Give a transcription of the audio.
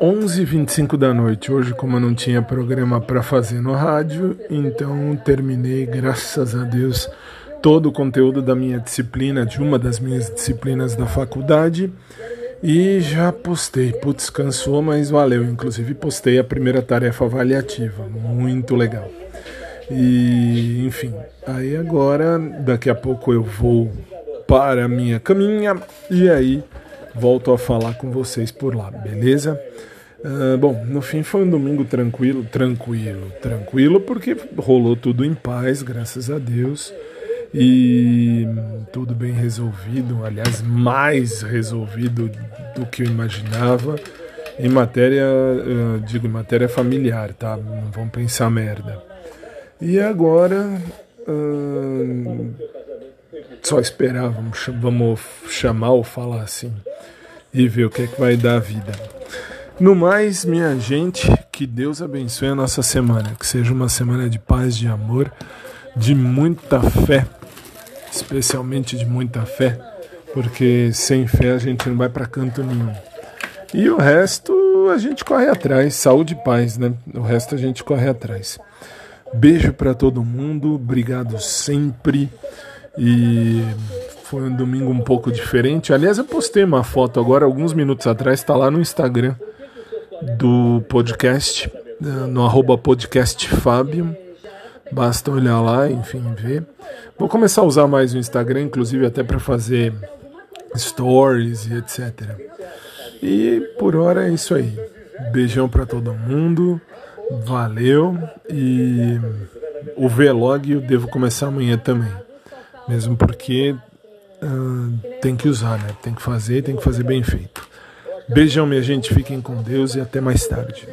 11h25 da noite. Hoje, como eu não tinha programa para fazer no rádio, então terminei, graças a Deus, todo o conteúdo da minha disciplina, de uma das minhas disciplinas da faculdade. E já postei. Putz, cansou, mas valeu. Inclusive, postei a primeira tarefa avaliativa. Muito legal. E, enfim, aí agora, daqui a pouco eu vou para a minha caminha e aí volto a falar com vocês por lá, beleza? Uh, bom, no fim foi um domingo tranquilo, tranquilo, tranquilo, porque rolou tudo em paz, graças a Deus, e tudo bem resolvido, aliás, mais resolvido do que eu imaginava. Em matéria, uh, digo, em matéria familiar, tá? Não vão pensar merda. E agora, uh, só esperar, vamos, vamos chamar ou falar assim e ver o que é que vai dar a vida. No mais, minha gente, que Deus abençoe a nossa semana, que seja uma semana de paz, de amor, de muita fé, especialmente de muita fé, porque sem fé a gente não vai para canto nenhum. E o resto a gente corre atrás, saúde e paz, né? O resto a gente corre atrás. Beijo para todo mundo, obrigado sempre. E foi um domingo um pouco diferente. Aliás, eu postei uma foto agora, alguns minutos atrás, está lá no Instagram do podcast, no arroba. Basta olhar lá, enfim, ver. Vou começar a usar mais o Instagram, inclusive até para fazer stories e etc. E por hora é isso aí. Beijão para todo mundo. Valeu. E o vlog eu devo começar amanhã também. Mesmo porque uh, tem que usar, né? Tem que fazer, tem que fazer bem feito. Beijão, minha gente. Fiquem com Deus e até mais tarde.